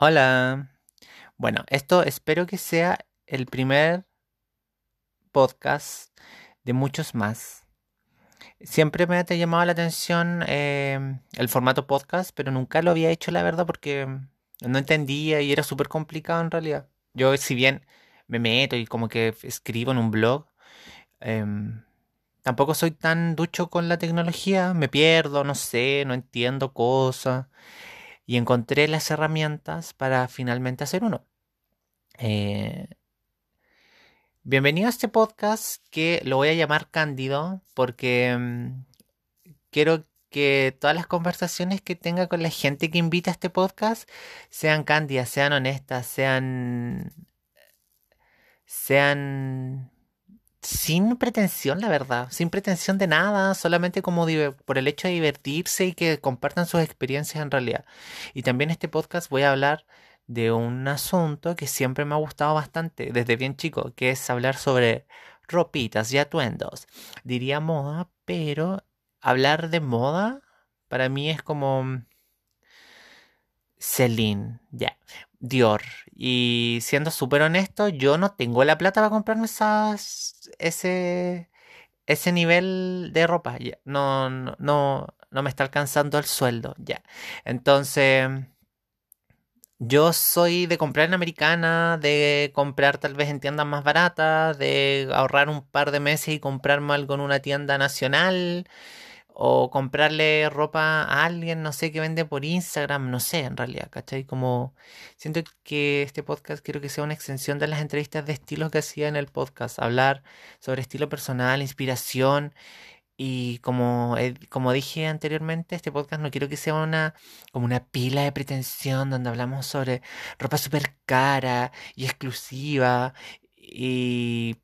Hola. Bueno, esto espero que sea el primer podcast de muchos más. Siempre me ha llamado la atención em, el formato podcast, pero nunca lo había hecho, la verdad, porque no entendía y era súper complicado en realidad. Yo, si bien me meto y como que escribo en un blog, em, tampoco soy tan ducho con la tecnología, me pierdo, no sé, no entiendo cosas y encontré las herramientas para finalmente hacer uno. Eh, bienvenido a este podcast que lo voy a llamar Cándido porque mm, quiero que todas las conversaciones que tenga con la gente que invita a este podcast sean cándidas, sean honestas, sean sean sin pretensión, la verdad, sin pretensión de nada, solamente como por el hecho de divertirse y que compartan sus experiencias en realidad. Y también este podcast voy a hablar de un asunto que siempre me ha gustado bastante desde bien chico, que es hablar sobre ropitas y atuendos. Diría moda, pero hablar de moda para mí es como Celine, ya. Dior. Y siendo súper honesto, yo no tengo la plata para comprarme esas, ese, ese nivel de ropa. No, no, no, me está alcanzando el sueldo. Ya. Entonces, yo soy de comprar en Americana, de comprar tal vez en tiendas más baratas, de ahorrar un par de meses y comprarme algo en una tienda nacional o comprarle ropa a alguien, no sé, que vende por Instagram, no sé, en realidad, ¿cachai? Como siento que este podcast quiero que sea una extensión de las entrevistas de estilos que hacía en el podcast, hablar sobre estilo personal, inspiración. Y como, como dije anteriormente, este podcast no quiero que sea una como una pila de pretensión donde hablamos sobre ropa súper cara y exclusiva y,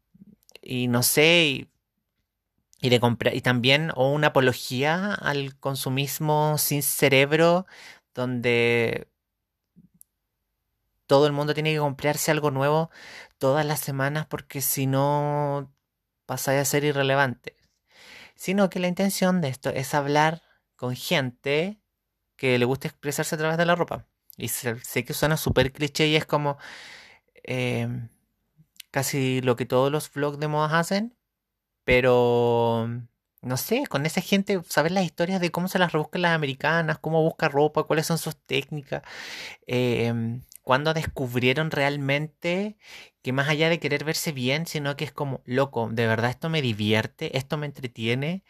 y no sé, y, de comprar, y también o una apología al consumismo sin cerebro, donde todo el mundo tiene que comprarse algo nuevo todas las semanas porque si no pasa a ser irrelevante. Sino que la intención de esto es hablar con gente que le gusta expresarse a través de la ropa. Y sé, que suena súper cliché y es como em, casi lo que todos los vlogs de modas hacen, pero, no sé, con esa gente, saber las historias de cómo se las rebuscan las americanas, cómo busca ropa, cuáles son sus técnicas, eh, cuándo descubrieron realmente que más allá de querer verse bien, sino que es como, loco, de verdad esto me divierte, esto me entretiene,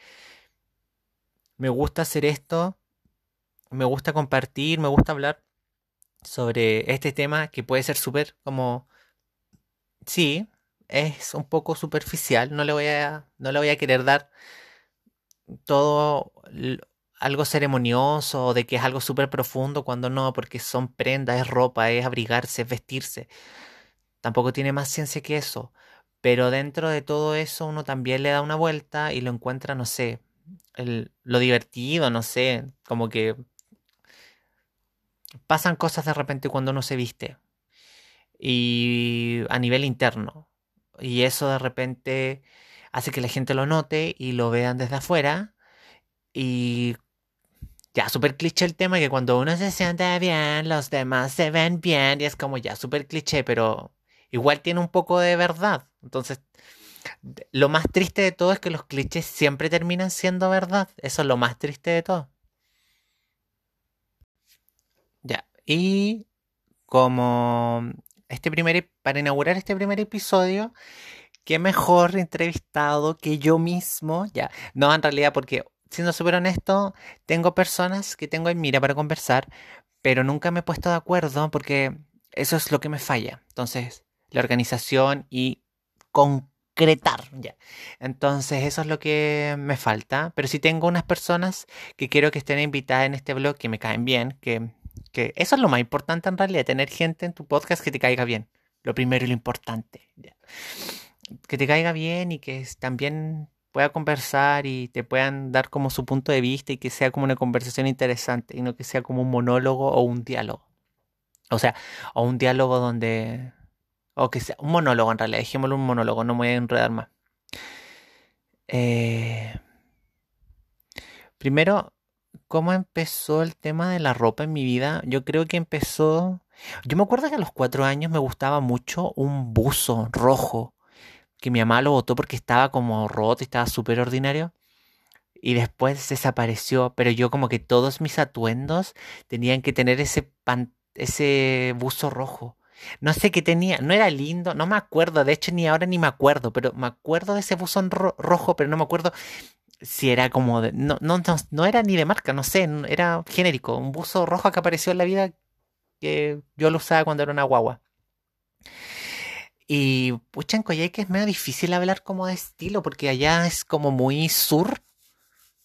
me gusta hacer esto, me gusta compartir, me gusta hablar sobre este tema que puede ser súper como, sí, es un poco superficial, no le voy a, no le voy a querer dar todo algo ceremonioso de que es algo súper profundo cuando no, porque son prendas, es ropa, es abrigarse, es vestirse. Tampoco tiene más ciencia que eso. Pero dentro de todo eso uno también le da una vuelta y lo encuentra, no sé, lo divertido, no sé, como que pasan cosas de repente cuando uno se viste. Y a nivel interno. Y eso de repente hace que la gente lo note y lo vean desde afuera. Y ya súper cliché el tema que cuando uno se siente bien, los demás se ven bien. Y es como ya súper cliché, pero igual tiene un poco de verdad. Entonces, lo más triste de todo es que los clichés siempre terminan siendo verdad. Eso es lo más triste de todo. Ya. Y como este primer, para inaugurar este primer episodio, qué mejor entrevistado que yo mismo, ya, no en realidad porque, siendo súper honesto, tengo personas que tengo en mira para conversar, pero nunca me he puesto de acuerdo porque eso es lo que me falla. Entonces, la organización y concretar, ya. Entonces, eso es lo que me falta, pero sí tengo unas personas que quiero que estén invitadas en este blog, que me caen bien, que que eso es lo más importante en realidad, tener gente en tu podcast que te caiga bien. Lo primero y lo importante. Que te caiga bien y que también pueda conversar y te puedan dar como su punto de vista y que sea como una conversación interesante y no que sea como un monólogo o un diálogo. O sea, o un diálogo donde... O que sea un monólogo en realidad, dejémoslo un monólogo, no me voy a enredar más. Eh, primero, ¿Cómo empezó el tema de la ropa en mi vida? Yo creo que empezó Yo me acuerdo que a los cuatro años me gustaba mucho un buzo rojo que mi mamá lo botó porque estaba como roto y estaba súper ordinario. Y después desapareció, pero yo como que todos mis atuendos tenían que tener ese, buzo rojo. No sé qué tenía, no era lindo, no me acuerdo, de hecho ni ahora ni me acuerdo, pero me acuerdo de ese buzón rojo, pero no me acuerdo si era como de, no, no, no, era ni de marca, no sé, era genérico, un buzo rojo que apareció en la vida que yo lo usaba cuando era una guagua. Y pucha, en Coyhaique es medio difícil hablar como de estilo, porque allá es como muy sur,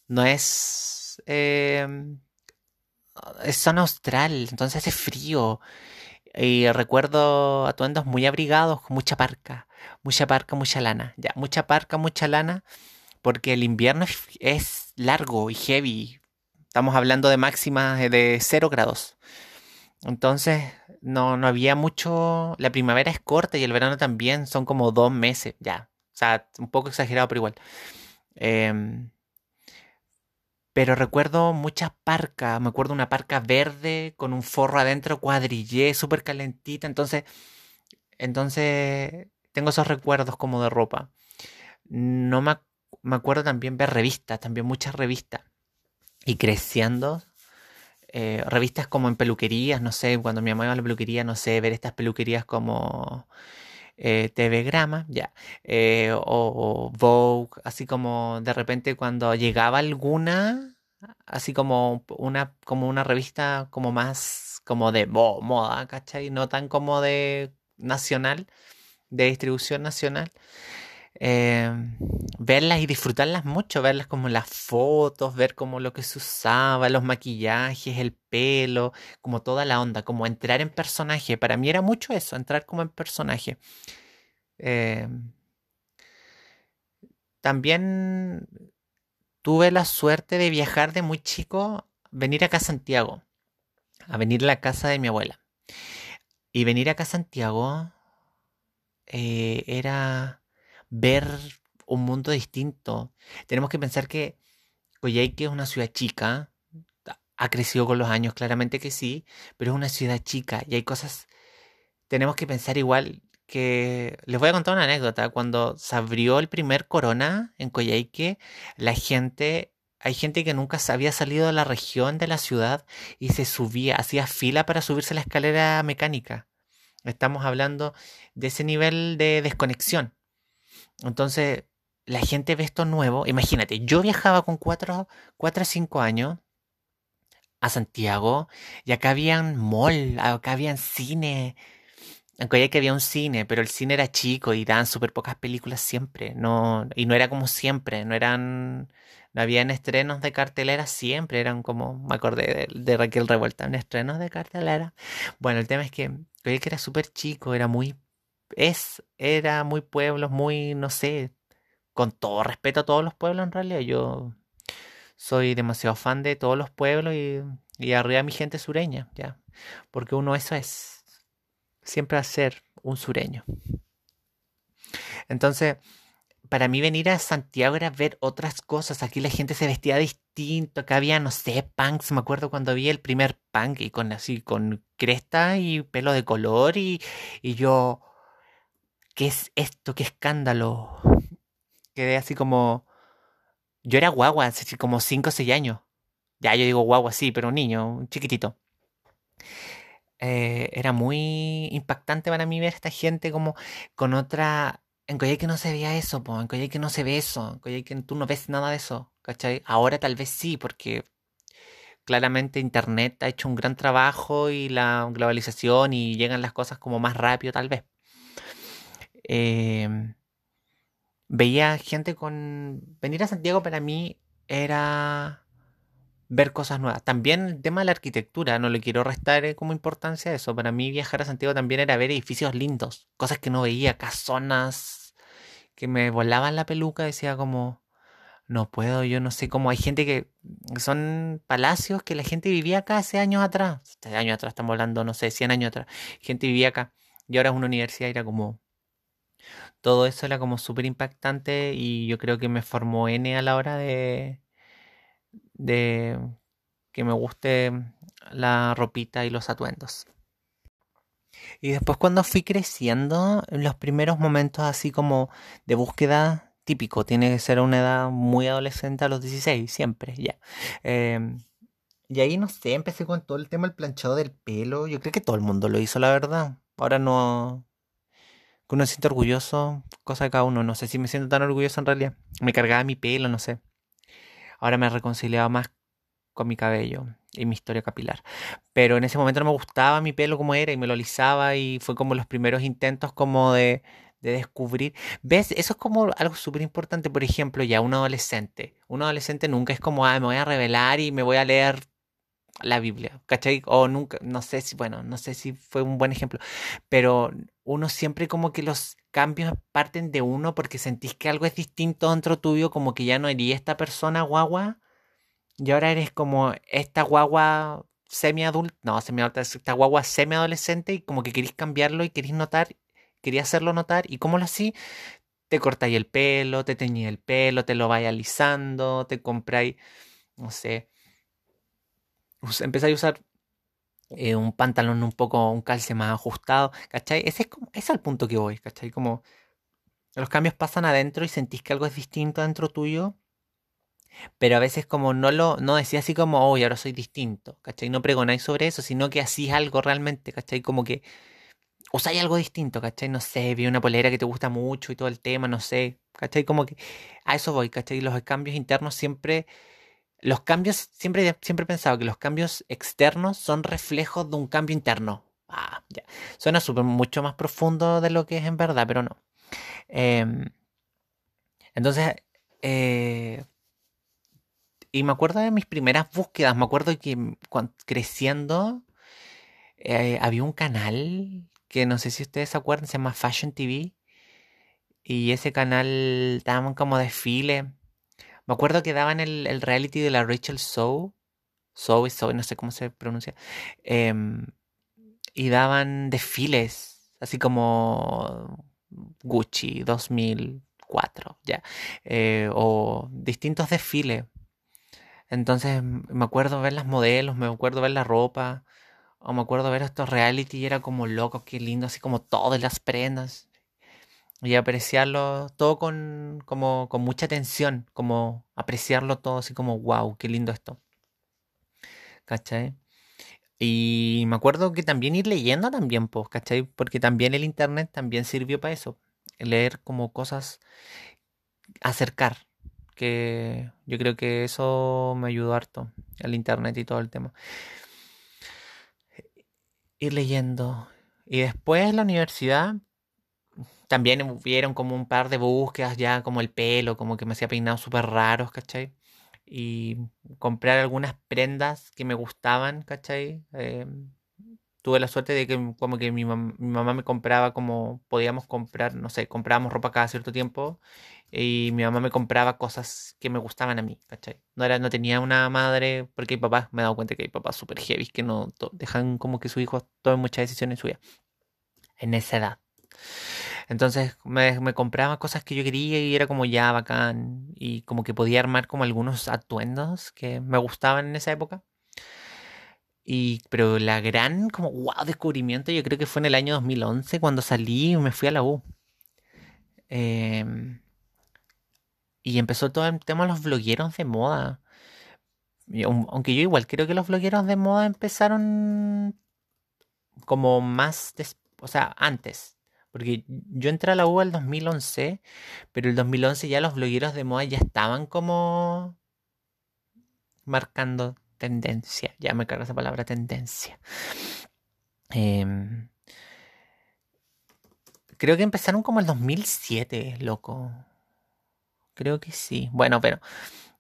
no es... Eh, es zona austral, entonces hace frío. Y recuerdo atuendos muy abrigados, con mucha parca, mucha parca, mucha lana. Ya, mucha parca, mucha lana, porque el invierno es largo y heavy. Estamos hablando de máximas de 0 grados. Entonces, no, no había mucho. La primavera es corta y el verano también son como dos meses, ya. O sea, un poco exagerado, pero igual. Eh, pero recuerdo muchas parcas, me acuerdo una parca verde con un forro adentro cuadrillé, súper calentita, entonces, entonces tengo esos recuerdos como de ropa. No me, me acuerdo también ver revistas, también muchas revistas. Y creciendo, eh, revistas como en peluquerías, no sé, cuando mi mamá iba a la peluquería, no sé, ver estas peluquerías como eh, TV Grama, ya, eh, o, Vogue, así como de repente cuando llegaba alguna, así como una, como una revista como más como de moda, ¿cachai? No tan como de nacional, de distribución nacional. Em, verlas y disfrutarlas mucho, verlas como las fotos, ver como lo que se usaba, los maquillajes, el pelo, como toda la onda, como entrar en personaje. Para mí era mucho eso, entrar como en personaje. Em, también tuve la suerte de viajar de muy chico, venir acá a Santiago, a venir a la casa de mi abuela. Y venir acá a Santiago eh, era ver un mundo distinto. Tenemos que pensar que Coyhaique es una ciudad chica, ha crecido con los años, claramente que sí, pero es una ciudad chica y hay cosas, tenemos que pensar igual que les voy a contar una anécdota. Cuando se abrió el primer corona en Coyhaique, la gente, hay gente que nunca había salido de la región de la ciudad y se subía, hacía fila para subirse a la escalera mecánica. Estamos hablando de ese nivel de desconexión. Entonces, la gente ve esto nuevo. Imagínate, yo viajaba con 4 o 5 años a Santiago y acá habían mall, acá habían cine. Aunque que había un cine, pero el cine era chico y daban súper pocas películas siempre. No, y no era como siempre, no eran. No habían estrenos de cartelera siempre, eran como. Me acordé de, Raquel Revuelta, en estrenos de cartelera. Bueno, el tema es que que era súper chico, era muy es, era muy pueblos, muy, no sé, con todo respeto a todos los pueblos en realidad. Yo soy demasiado fan de todos los pueblos y, y arriba mi gente sureña, ya. Porque uno eso es, siempre a ser un sureño. Entonces, para mí venir a Santiago era ver otras cosas. Aquí la gente se vestía distinto. Acá había, no sé, punks. Me acuerdo cuando vi el primer punk y con así, con cresta y pelo de color. Y, y yo, ¿qué es esto? ¿Qué escándalo? Quedé así como... Yo era guagua, así como 5 o 6 años. Ya, yo digo guagua, sí, pero un niño, un chiquitito. Eh, era muy impactante para mí ver a esta gente como con otra... En que no se veía eso, po. en que no se ve eso, en que tú no ves nada de eso, ¿cachai? Ahora tal vez sí, porque claramente Internet ha hecho un gran trabajo y la globalización y llegan las cosas como más rápido tal vez. Em, veía gente con... Venir a Santiago para mí era ver cosas nuevas. También el tema de la arquitectura, no le quiero restar eh, como importancia a eso. Para mí viajar a Santiago también era ver edificios lindos, cosas que no veía, casonas que me volaban la peluca, decía como, no puedo, yo no sé cómo hay gente que son palacios que la gente vivía acá hace años atrás, hace años atrás estamos hablando, no sé, 100 años atrás, gente vivía acá y ahora es una universidad y era como, todo eso era como súper impactante y yo creo que me formó N a la hora de, de que me guste la ropita y los atuendos. Y después cuando fui creciendo, en los primeros momentos así como de búsqueda, típico, tiene que ser una edad muy adolescente a los 16, siempre, ya. Em, y ahí no sé, empecé con todo el tema del planchado del pelo. Yo creo que todo el mundo lo hizo, la verdad. Ahora no. Que uno se siente orgulloso, cosa de cada uno. No sé si me siento tan orgulloso en realidad. Me cargaba mi pelo, no sé. Ahora me he reconciliado más con mi cabello y mi historia capilar. Pero en ese momento no me gustaba mi pelo como era y me lo alisaba y fue como los primeros intentos como de, de descubrir. ¿Ves? Eso es como algo súper importante, por ejemplo, ya un adolescente. Un adolescente nunca es como, ah, me voy a revelar y me voy a leer la Biblia, ¿cachai? O nunca, no sé si, bueno, no sé si fue un buen ejemplo, pero uno siempre como que los cambios parten de uno porque sentís que algo es distinto dentro tuyo, como que ya no eres esta persona guagua y ahora eres como esta guagua semi-adulta, no, semi-adulta, esta guagua semi-adolescente y como que querís cambiarlo y querís notar, querías hacerlo notar y cómo lo así, te cortáis el pelo, te teñís el pelo, te lo vais alisando, te compráis, no sé, empezáis a usar eh, un pantalón un poco, un calce más ajustado, ¿cachai? Ese es, como, ese es el punto que voy, ¿cachai? Como los cambios pasan adentro y sentís que algo es distinto adentro tuyo, pero a veces como no lo, no decís así como, hoy ahora soy distinto, ¿cachai? No pregonáis sobre eso, sino que hacís algo realmente, ¿cachai? Como que usáis algo distinto, ¿cachai? No sé, vi una polera que te gusta mucho y todo el tema, no sé, ¿cachai? Como que a eso voy, ¿cachai? Los cambios internos siempre los cambios, siempre, siempre he pensado que los cambios externos son reflejos de un cambio interno. Ah, ya. Suena súper mucho más profundo de lo que es en verdad, pero no. Em, entonces, eh, y me acuerdo de mis primeras búsquedas, me acuerdo que creciendo eh, había un canal que no sé si ustedes se acuerdan, se llama Fashion TV. Y ese canal daban como desfile me acuerdo que daban el, reality de la Rachel Sow. Sow Sow, no sé cómo se pronuncia. Em, y daban desfiles, así como Gucci 2004, ya. Eh, o distintos desfiles. Entonces me acuerdo ver las modelos, me acuerdo ver la ropa, o me acuerdo ver estos reality y era como loco, qué lindo, así como todas las prendas y apreciarlo todo con, como, con mucha atención, como apreciarlo todo así como, wow, qué lindo esto. ¿Cachai? Y me acuerdo que también ir leyendo también, pues, ¿cachai? Porque también el internet también sirvió para eso. Leer como cosas, acercar. Que yo creo que eso me ayudó harto, el internet y todo el tema. Ir leyendo. Y después la universidad, también hubieron como un par de búsquedas ya como el pelo, como que me hacía peinados súper raros, ¿cachai? Y comprar algunas prendas que me gustaban, ¿cachai? Eh, tuve la suerte de que como que mi, mamá me compraba como podíamos comprar, no sé, comprábamos ropa cada cierto tiempo y mi mamá me compraba cosas que me gustaban a mí, ¿cachai? No, era, no tenía una madre, porque hay papás, me he dado cuenta que hay papás súper heavy que no dejan como que sus hijos tomen muchas decisiones suyas en esa edad. Entonces me, compraba cosas que yo quería y era como ya bacán. Y como que podía armar como algunos atuendos que me gustaban en esa época. Y, pero la gran, como, wow, descubrimiento, yo creo que fue en el año 2011 cuando salí y me fui a la U. Em, y empezó todo el tema de los blogueros de moda. aunque yo igual creo que los blogueros de moda empezaron como más, o sea, antes. Porque yo entré a la U el 2011, pero el 2011 ya los blogueros de moda ya estaban como marcando tendencia. Ya me carga esa palabra tendencia. Em, creo que empezaron como el 2007, loco. Creo que sí. Bueno, pero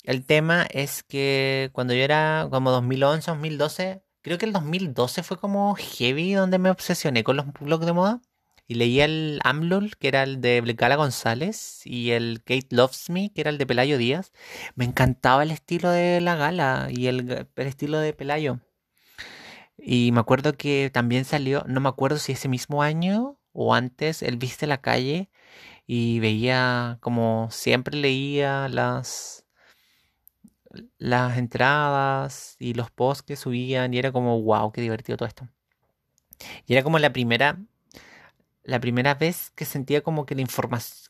el tema es que cuando yo era como 2011, 2012, creo que el 2012 fue como heavy donde me obsesioné con los blogs de moda. Y leía el AMLOL, que era el de Gala González, y el Kate Loves Me, que era el de Pelayo Díaz. Me encantaba el estilo de la gala y el, estilo de Pelayo. Y me acuerdo que también salió, no me acuerdo si ese mismo año o antes, él viste la calle y veía, como siempre leía las, las entradas y los posts que subían y era como, wow, qué divertido todo esto. Y era como la primera, la primera vez que sentía como que la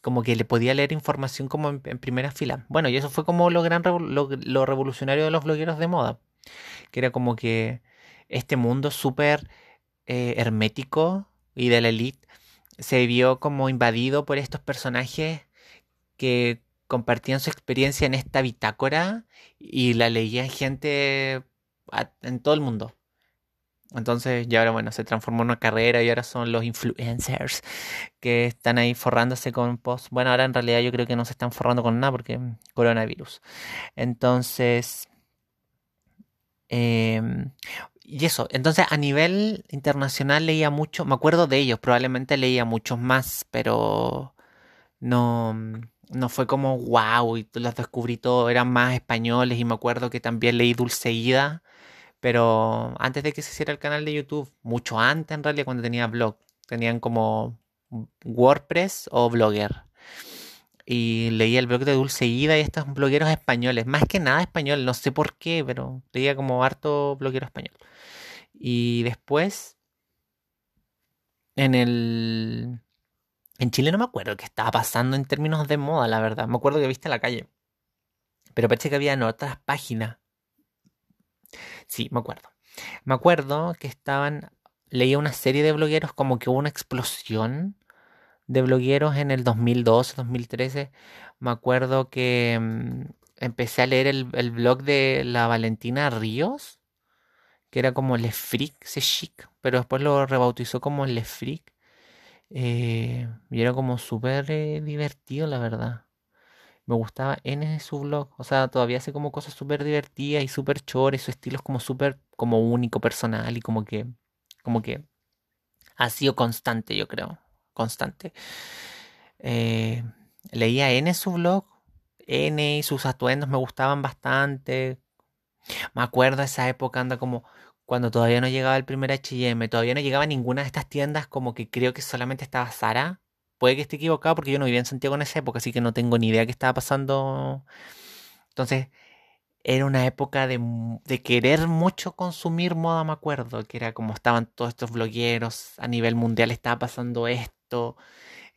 como que le podía leer información como en, primera fila. Bueno, y eso fue como lo gran lo, revolucionario de los blogueros de moda. Que era como que este mundo súper eh, hermético y de la elite se vio como invadido por estos personajes que compartían su experiencia en esta bitácora y la leían gente en todo el mundo. Entonces ya ahora bueno, se transformó en una carrera y ahora son los influencers que están ahí forrándose con post. Bueno, ahora en realidad yo creo que no se están forrando con nada porque coronavirus. Entonces... Em, y eso, entonces a nivel internacional leía mucho, me acuerdo de ellos, probablemente leía muchos más, pero no, no fue como wow, y los descubrí todos, eran más españoles y me acuerdo que también leí Dulceida, pero antes de que se hiciera el canal de YouTube, mucho antes en realidad cuando tenía blog, tenían como WordPress o Blogger. Y leía el blog de Dulceida y estos blogueros españoles, más que nada español, no sé por qué, pero leía como harto bloguero español. Y después, en el... En Chile no me acuerdo qué estaba pasando en términos de moda, la verdad. Me acuerdo que viste la calle. Pero parece que había en otras páginas. Sí, me acuerdo. Me acuerdo que estaban. Leía una serie de blogueros, como que hubo una explosión de blogueros en el 2012, 2013. Me acuerdo que mm, empecé a leer el, blog de la Valentina Ríos que era como Le Freak, se chic, pero después lo rebautizó como Le Freak. Eh, y era como súper eh, divertido, la verdad. Me gustaba en su blog. O sea, todavía hace como cosas súper divertidas y súper chores. Su estilo es como súper como único, personal y como que, como que ha sido constante, yo creo. Constante. Eh, leía N su blog. N y sus atuendos me gustaban bastante. Me acuerdo esa época, anda como cuando todavía no llegaba el primer HM, todavía no llegaba ninguna de estas tiendas, como que creo que solamente estaba Sara. Puede que esté equivocado porque yo no vivía en Santiago en esa época, así que no tengo ni idea qué estaba pasando. Entonces, era una época de, querer mucho consumir moda, me acuerdo, que era como estaban todos estos blogueros, a nivel mundial estaba pasando esto,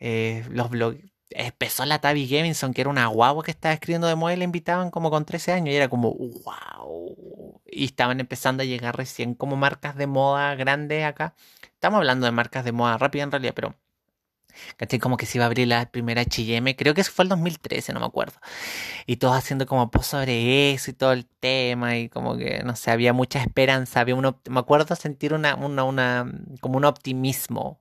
eh, los blogueros empezó la Tabby Gavinson, que era una guagua que estaba escribiendo de moda y la invitaban como con 13 años y era como wow. Y estaban empezando a llegar recién como marcas de moda grandes acá. Estamos hablando de marcas de moda rápida en realidad, pero ¿cachai? Como que se iba a abrir la primera HM, creo que eso fue el 2013, no me acuerdo. Y todos haciendo como post sobre eso y todo el tema y como que, no sé, había mucha esperanza, había uno, me acuerdo sentir una, una, una, como un optimismo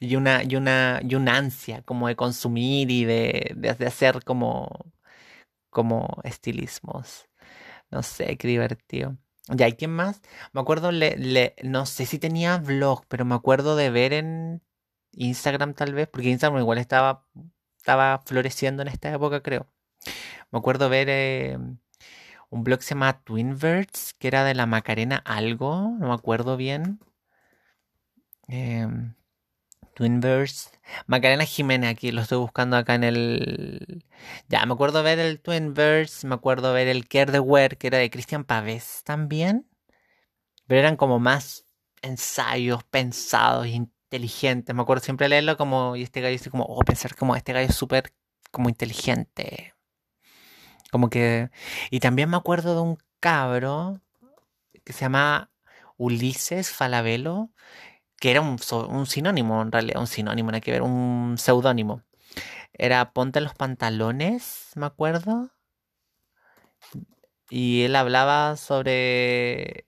y una, y una, y una ansia como de consumir y de, de, hacer como, como estilismos. No sé, qué divertido. Ya, ¿y quién más? Me acuerdo, le, le, no sé si tenía vlog, pero me acuerdo de ver en Instagram tal vez, porque Instagram igual estaba, estaba floreciendo en esta época, creo. Me acuerdo ver eh, un blog que se llama Twinverts, que era de la Macarena algo, no me acuerdo bien. Eh, Twinverse. Macarena Jiménez, aquí lo estoy buscando acá en el. Ya, me acuerdo ver el Twinverse, me acuerdo ver el Care the Wear, que era de Cristian Pavés también. Pero eran como más ensayos pensados, inteligentes. Me acuerdo siempre leerlo como. Y este gallo, estoy como, oh, pensar como este gallo es súper como inteligente. Como que. Y también me acuerdo de un cabro que se llama Ulises Falabella que era un, sinónimo en realidad, un sinónimo, hay que ver, un seudónimo. Era Ponte los pantalones, me acuerdo. Y él hablaba sobre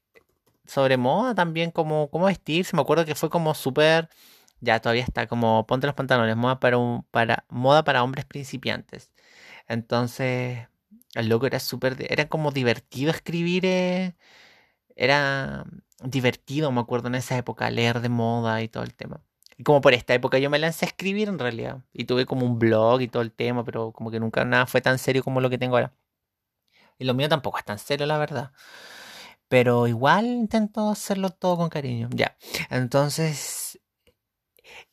sobre moda también, como cómo vestirse. Me acuerdo que fue como súper, ya todavía está, como ponte los pantalones, moda para, un, para, moda para hombres principiantes. Entonces, el loco era súper, era como divertido escribir, eh, era, divertido, me acuerdo en esa época, leer de moda y todo el tema. Y como por esta época yo me lancé a escribir en realidad. Y tuve como un blog y todo el tema, pero como que nunca nada fue tan serio como lo que tengo ahora. Y lo mío tampoco es tan serio, la verdad. Pero igual intento hacerlo todo con cariño. Ya. Entonces,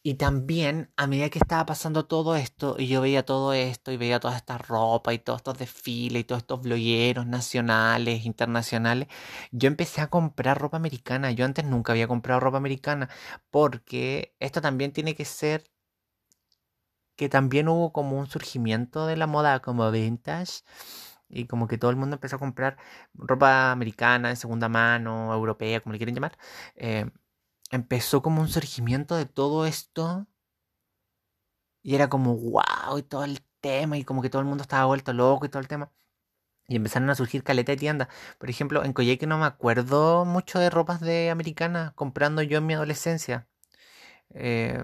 Y también, a medida que estaba pasando todo esto, y yo veía todo esto, y veía toda esta ropa, y todos estos desfiles, y todos estos blogueros nacionales, internacionales, yo empecé a comprar ropa americana. Yo antes nunca había comprado ropa americana, porque esto también tiene que ser que también hubo como un surgimiento de la moda como vintage y como que todo el mundo empezó a comprar ropa americana de segunda mano, europea, como le quieren llamar. Eh, empezó como un surgimiento de todo esto y era como wow y todo el tema y como que todo el mundo estaba vuelto loco y todo el tema. Y empezaron a surgir caleta de tiendas. Por ejemplo, en Coyhaique no me acuerdo mucho de ropas de americana comprando yo en mi adolescencia. Eh,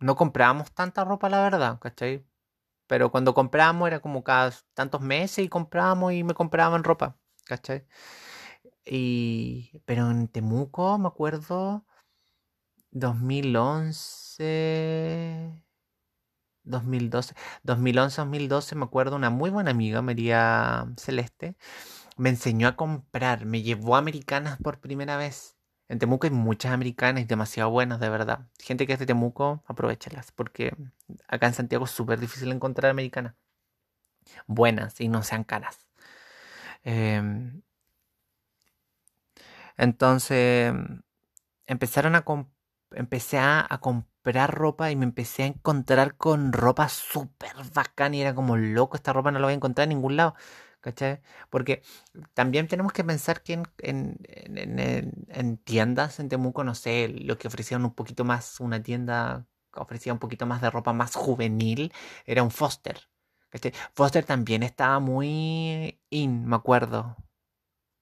no comprábamos tanta ropa, la verdad, ¿cachai? Pero cuando comprábamos era como cada tantos meses y comprábamos y me compraban ropa, ¿cachai? Y, pero en Temuco, me acuerdo, 2011, 2012, 2011, 2012, me acuerdo, una muy buena amiga, María Celeste, me enseñó a comprar, me llevó a Americanas por primera vez. En Temuco hay muchas americanas y demasiado buenas, de verdad. Gente que es de Temuco, aprovechalas, porque acá en Santiago es súper difícil encontrar americanas buenas y no sean caras. Em, entonces, empezaron a empecé a, a, comprar ropa y me empecé a encontrar con ropa súper bacana y era como loco, esta ropa no la voy a encontrar en ningún lado. Porque también tenemos que pensar que en, tiendas en Temuco, no sé, lo que ofrecían un poquito más, una tienda que ofrecía un poquito más de ropa más juvenil, era un Foster. Foster también estaba muy in, me acuerdo.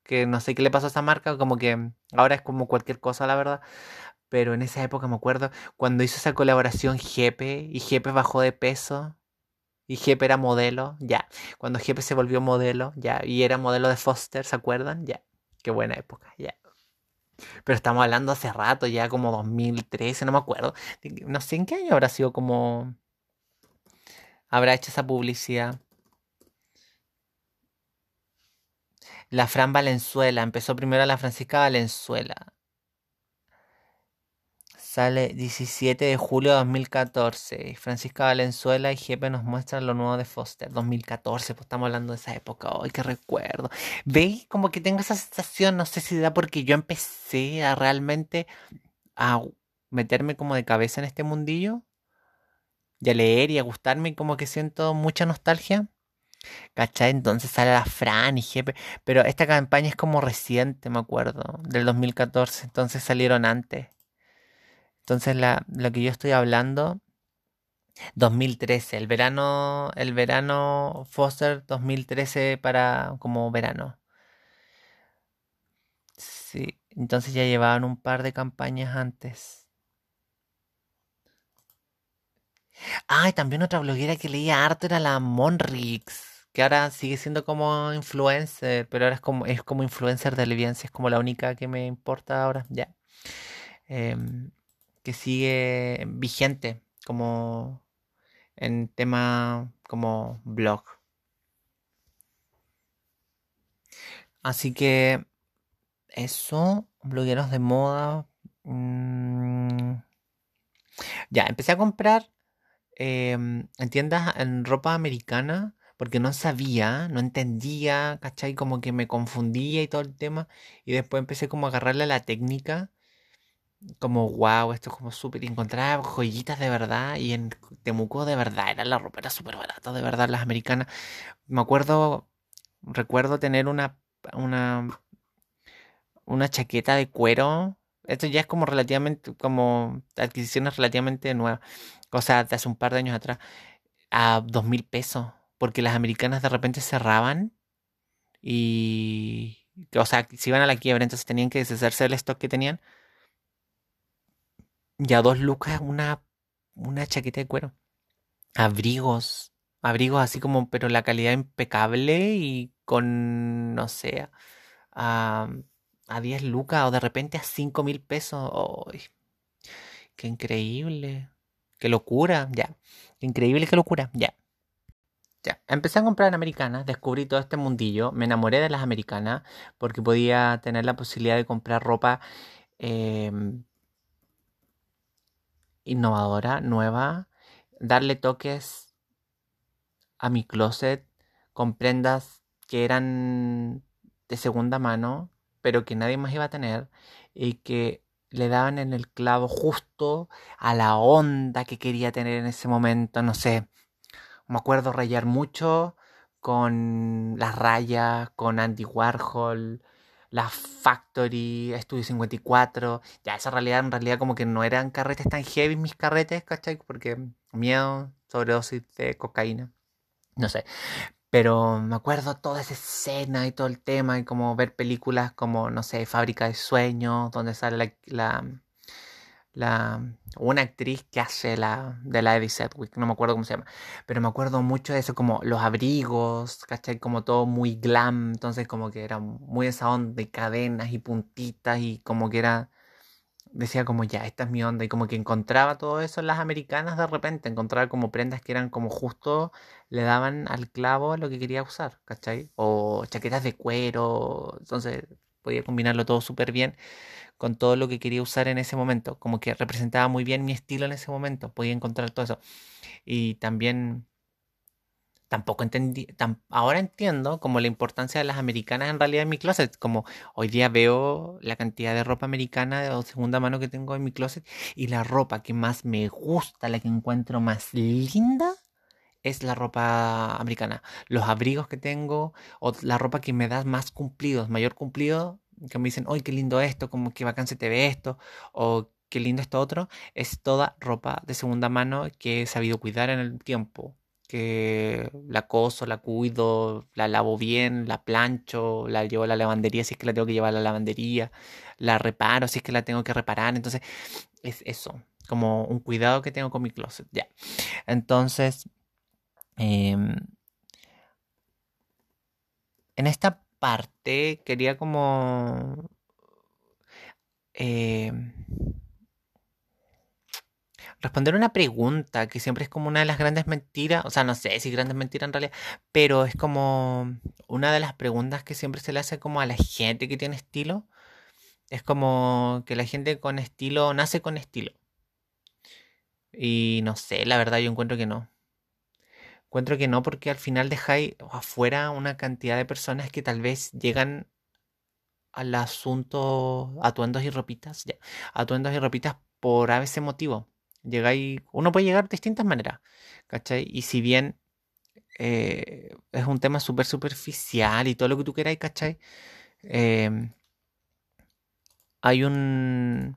Que no sé qué le pasó a esa marca, como que ahora es como cualquier cosa, la verdad. Pero en esa época me acuerdo cuando hizo esa colaboración Jepe y Jepe bajó de peso y Jepe era modelo, ya. Cuando Jepe se volvió modelo, ya. Y era modelo de Foster, ¿se acuerdan? Ya. Qué buena época, ya. Pero estamos hablando hace rato, ya como 2013, no me acuerdo. No sé en qué año habrá sido como... Habrá hecho esa publicidad. La Fran Valenzuela, empezó primero la Francisca Valenzuela. Sale 17 de julio de 2014. Francisca Valenzuela y Jepe nos muestran lo nuevo de Foster. 2014, pues estamos hablando de esa época. ¡Ay, qué recuerdo! ¿Veis? Como que tengo esa sensación, no sé si da porque yo empecé a realmente a meterme como de cabeza en este mundillo. Y a leer y a gustarme y como que siento mucha nostalgia. ¿Cachai? Entonces sale la Fran y Jepe. Pero esta campaña es como reciente, me acuerdo, del 2014. Entonces salieron antes. Entonces lo que yo estoy hablando, 2013, el verano, el verano Foster 2013 para como verano. Sí, entonces ya llevaban un par de campañas antes. Ah, y también otra bloguera que leía harto era la Monrix, que ahora sigue siendo como influencer, pero ahora es como, es como influencer de Levianza, es como la única que me importa ahora, ya. Em, que sigue vigente como en tema como blog. Así que eso, blogueros de moda. Mm, ya, empecé a comprar em, en tiendas en ropa americana porque no sabía, no entendía, ¿cachai? Como que me confundía y todo el tema. Y después empecé como a agarrarle la técnica como wow, esto es como súper. encontraba joyitas de verdad. Y en Temuco de verdad era la ropa, era súper barata, de verdad, las americanas. Me acuerdo, recuerdo tener una, una, una chaqueta de cuero. Esto ya es como relativamente, como adquisiciones relativamente nuevas. O sea, de hace un par de años atrás. A dos mil pesos. Porque las americanas de repente cerraban. Y. O sea, si iban a la quiebra, entonces tenían que deshacerse del stock que tenían ya dos lucas una, una chaqueta de cuero. Abrigos. Abrigos así como, pero la calidad impecable y con, no sé, a, a 10 lucas o de repente a 5 mil pesos. ¡Qué increíble! ¡Qué locura! Ya. increíble, qué locura! Ya. Ya. Empecé a comprar en americanas, descubrí todo este mundillo, me enamoré de las americanas porque podía tener la posibilidad de comprar ropa eh, innovadora, nueva, darle toques a mi closet con prendas que eran de segunda mano, pero que nadie más iba a tener y que le daban en el clavo justo a la onda que quería tener en ese momento, no sé. Me acuerdo rayar mucho con las rayas, con Andy Warhol, la Factory, Studio 54. Ya, esa realidad, en realidad, como que no eran carretes tan heavy mis carretes, ¿cachai? Porque miedo, sobredosis de cocaína. No sé. Pero me acuerdo toda esa escena y todo el tema y como ver películas como, no sé, Fábrica de Sueños, donde sale la, la, una actriz que hace la de la Eddie Sedgwick, no me acuerdo cómo se llama, pero me acuerdo mucho de eso, como los abrigos, ¿cachai? Como todo muy glam, entonces como que era muy esa onda de cadenas y puntitas y como que era decía como ya, esta es mi onda y como que encontraba todo eso en las americanas de repente, encontraba como prendas que eran como justo le daban al clavo lo que quería usar, ¿cachai? O chaquetas de cuero, entonces podía combinarlo todo súper bien con todo lo que quería usar en ese momento, como que representaba muy bien mi estilo en ese momento, podía encontrar todo eso. Y también tampoco entendí, ahora entiendo como la importancia de las americanas en realidad en mi closet, como hoy día veo la cantidad de ropa americana de segunda mano que tengo en mi closet y la ropa que más me gusta, la que encuentro más linda es la ropa americana. Los abrigos que tengo o la ropa que me da más cumplidos, mayor cumplido, que me dicen, ¡ay, qué lindo esto! Como que bacán se te ve esto, o qué lindo esto otro, es toda ropa de segunda mano que he sabido cuidar en el tiempo que la coso, la cuido, la lavo bien, la plancho, la llevo a la lavandería si es que la tengo que llevar a la lavandería, la reparo si es que la tengo que reparar. Entonces, es eso, como un cuidado que tengo con mi closet, ya. Entonces, em, en esta parte quería como... Eh, responder una pregunta que siempre es como una de las grandes mentiras, o sea, no sé si grandes mentiras en realidad, pero es como una de las preguntas que siempre se le hace como a la gente que tiene estilo. Es como que la gente con estilo nace con estilo. Y no sé, la verdad yo encuentro que no. Encuentro que no porque al final dejáis afuera una cantidad de personas que tal vez llegan al asunto atuendos y ropitas, ya, atuendos y ropitas por a veces motivo. Llegáis, uno puede llegar de distintas maneras, ¿cachai? Y si bien eh, es un tema súper superficial y todo lo que tú queráis, ¿cachai? Em, hay un...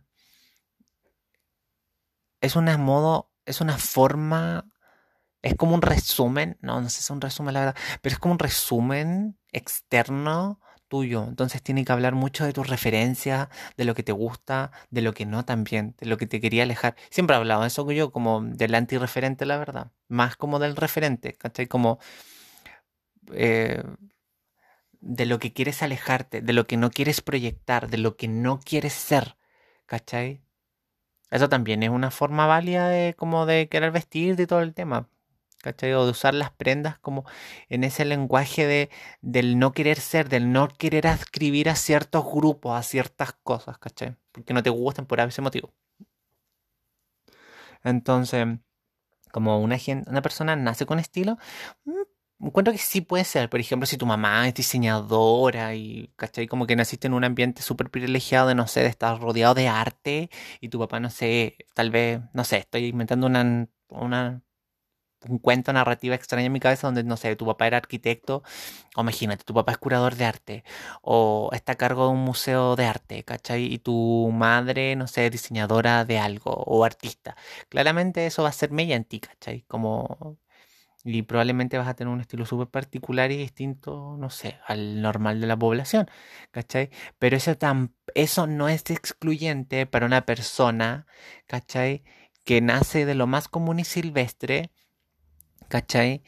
Es una modo, es una forma, es como un resumen, no, no sé si es un resumen la verdad, pero es como un resumen externo tuyo. Entonces tiene que hablar mucho de tus referencias, de lo que te gusta, de lo que no también, de lo que te quería alejar. Siempre he hablado de eso yo como del antirreferente, la verdad. Más como del referente, ¿cachai? Como eh, de lo que quieres alejarte, de lo que no quieres proyectar, de lo que no quieres ser, ¿cachai? Eso también es una forma válida de como de querer vestir de todo el tema. ¿Cachai? O de usar las prendas como en ese lenguaje de, del no querer ser, del no querer escribir a ciertos grupos, a ciertas cosas, ¿cachai? Porque no te gustan por ese motivo. Entonces, como una, gente, una persona nace con estilo, mm, encuentro que sí puede ser. Por ejemplo, si tu mamá es diseñadora y, ¿cachai? Como que naciste en un ambiente súper privilegiado de, no sé, de estar rodeado de arte y tu papá, no sé, tal vez, no sé, estoy inventando una, una un cuento narrativa extraña en mi cabeza donde, no sé, tu papá era arquitecto, o imagínate, tu papá es curador de arte, o está a cargo de un museo de arte, ¿cachai? Y tu madre, no sé, diseñadora de algo, o artista. Claramente eso va a ser media en ti, ¿cachai? Como... Y probablemente vas a tener un estilo súper particular y distinto, no sé, al normal de la población, ¿cachai? Pero eso, tan, eso no es excluyente para una persona, ¿cachai? Que nace de lo más común y silvestre, ¿cachai?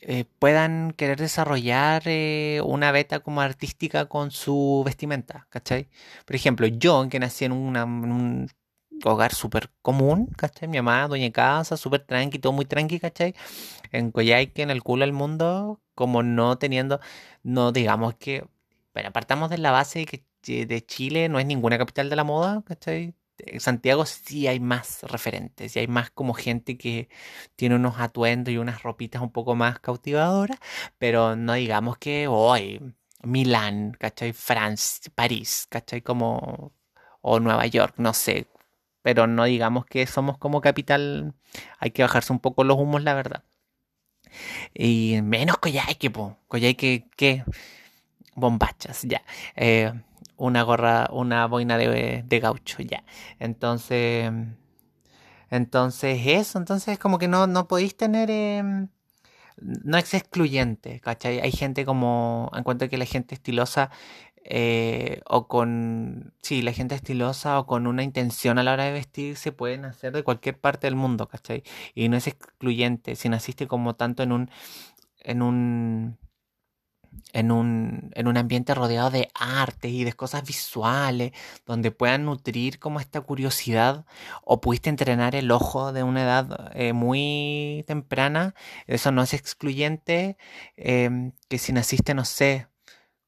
Eh, puedan querer desarrollar eh, una beta como artística con su vestimenta, ¿cachai? Por ejemplo, yo, que nací en, un hogar súper común, ¿cachai? Mi mamá, dueña de casa, súper tranqui, todo muy tranqui, ¿cachai? En Coyhaique, en el culo del mundo, como no teniendo, no digamos que, bueno, apartamos de la base que de Chile no es ninguna capital de la moda, ¿cachai? En Santiago sí hay más referentes y hay más como gente que tiene unos atuendos y unas ropitas un poco más cautivadoras, pero no digamos que hoy Milán, ¿cachai? Francia, París, ¿cachai? Como o Nueva York, no sé, pero no digamos que somos como capital, hay que bajarse un poco los humos, la verdad. Y menos Coyhaique, po. Coyhaique, ¿qué? Bombachas, ya. Eh, una gorra, una boina de, de, gaucho, ya. Entonces, entonces eso, entonces como que no, no podéis tener... Eh, no es excluyente, ¿cachai? Hay gente como, encuentro que la gente estilosa eh, o con, sí, la gente estilosa o con una intención a la hora de vestir se pueden hacer de cualquier parte del mundo, ¿cachai? Y no es excluyente, si naciste como tanto en un, en un, en un, en un ambiente rodeado de arte y de cosas visuales, donde puedan nutrir como esta curiosidad, o pudiste entrenar el ojo de una edad eh, muy temprana, eso no es excluyente, em, que si naciste, no sé,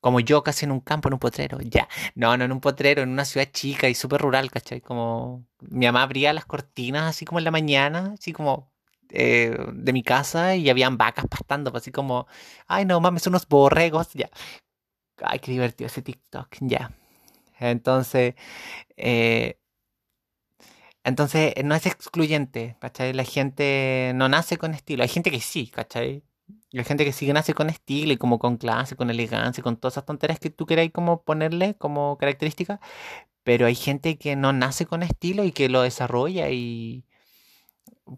como yo casi en un campo, en un potrero, ya. No, no en un potrero, en una ciudad chica y súper rural, ¿cachai? Como mi mamá abría las cortinas así como en la mañana, así como eh, de mi casa y habían vacas pastando, pues, así como, ay no mames, unos borregos, ya. Ay, qué divertido ese TikTok, ya. Entonces, eh, entonces no es excluyente, ¿cachai? La gente no nace con estilo, hay gente que sí, ¿cachai? Hay gente que sí que nace con estilo y como con clase, con elegancia, con todas esas tonterías que tú queráis como ponerle como característica, pero hay gente que no nace con estilo y que lo desarrolla y,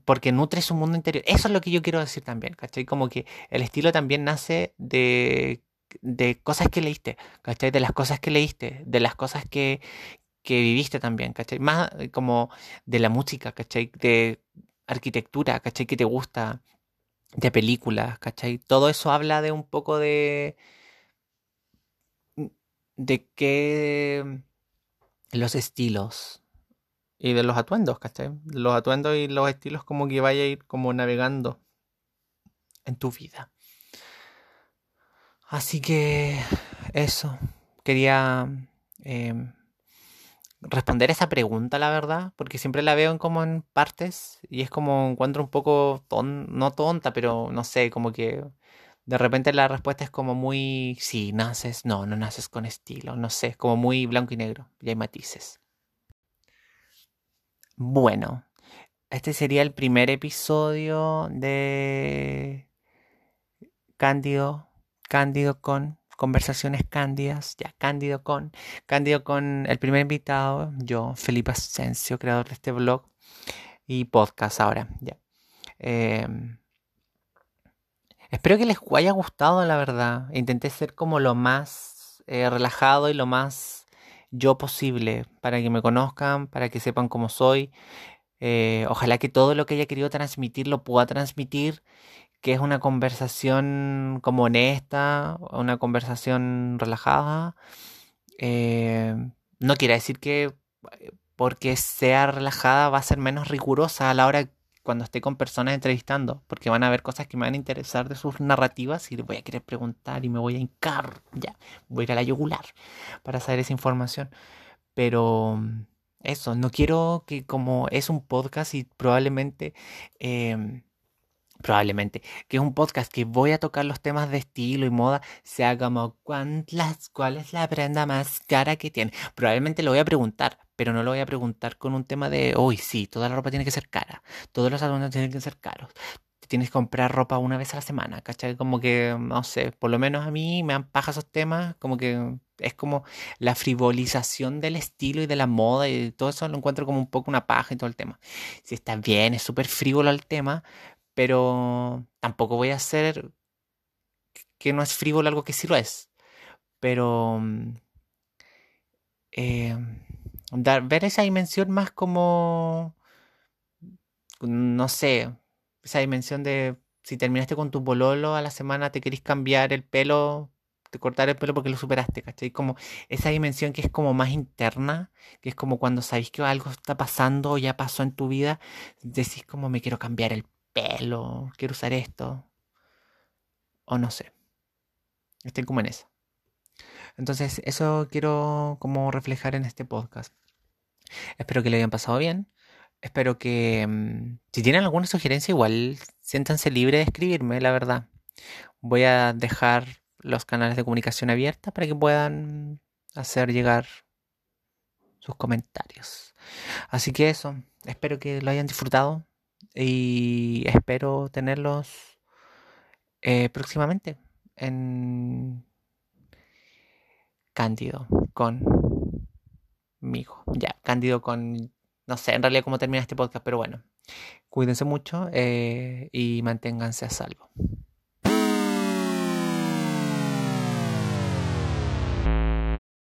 porque nutre su mundo interior. Eso es lo que yo quiero decir también, ¿cachai? Como que el estilo también nace de, de cosas que leíste, ¿cachai? De las cosas que leíste, de las cosas que, que viviste también, ¿cachai? Más eh, como de la música, ¿cachai? De arquitectura, ¿cachai? Que te gusta, de películas, ¿cachai? Todo eso habla de un poco de... de que los estilos, y de los atuendos, ¿cachai? Los atuendos y los estilos como que vaya a ir como navegando en tu vida. Así que eso, quería eh, responder esa pregunta, la verdad, porque siempre la veo en como en partes y es como encuentro un poco, ton, no tonta, pero no sé, como que de repente la respuesta es como muy, sí, naces, no, no naces con estilo, no sé, como muy blanco y negro, y hay matices. Bueno, este sería el primer episodio de Cándido, Cándido con conversaciones cándidas, ya Cándido con, Cándido con el primer invitado, yo, Felipe Asensio, creador de este blog y podcast ahora, ya. Em, espero que les haya gustado, la verdad. Intenté ser como lo más eh, relajado y lo más yo posible para que me conozcan, para que sepan cómo soy. Eh, ojalá que todo lo que haya querido transmitir lo pueda transmitir, que es una conversación como honesta, una conversación relajada. Eh, no quiere decir que eh, porque sea relajada va a ser menos rigurosa a la hora cuando esté con personas entrevistando, porque van a ver cosas que me van a interesar de sus narrativas y les voy a querer preguntar y me voy a hincar, ya, voy a ir a la yugular para saber esa información. Pero eso, no quiero que como es un podcast y probablemente... Em, probablemente, que es un podcast que voy a tocar los temas de estilo y moda, sea como cuál es la prenda más cara que tiene. Probablemente lo voy a preguntar, pero no lo voy a preguntar con un tema de, uy, sí, toda la ropa tiene que ser cara, todos los adornos tienen que ser caros. Tienes que comprar ropa una vez a la semana, ¿cachai? Como que, no sé, por lo menos a mí me han paja esos temas, como que es como la frivolización del estilo y de la moda y todo eso lo encuentro como un poco una paja y todo el tema. Si está bien, es súper frívolo el tema, pero tampoco voy a hacer que no es frívolo algo que sí lo es. Pero eh, dar, ver esa dimensión más como, no sé, esa dimensión de si terminaste con tu pololo a la semana, te querés cambiar el pelo, te cortar el pelo porque lo superaste, ¿cachai? Como esa dimensión que es como más interna, que es como cuando sabéis que algo está pasando o ya pasó en tu vida, decís como me quiero cambiar el pelo, quiero usar esto, o no sé. Estén como en eso. Entonces, eso quiero como reflejar en este podcast. Espero que lo hayan pasado bien. Espero que mm, si tienen alguna sugerencia, igual siéntanse libres de escribirme, la verdad. Voy a dejar los canales de comunicación abiertos para que puedan hacer llegar sus comentarios. Así que eso, espero que lo hayan disfrutado y espero tenerlos eh, próximamente en Cándido conmigo. Ya, Cándido con... No sé en realidad cómo termina este podcast, pero bueno. Cuídense mucho eh, y manténganse a salvo.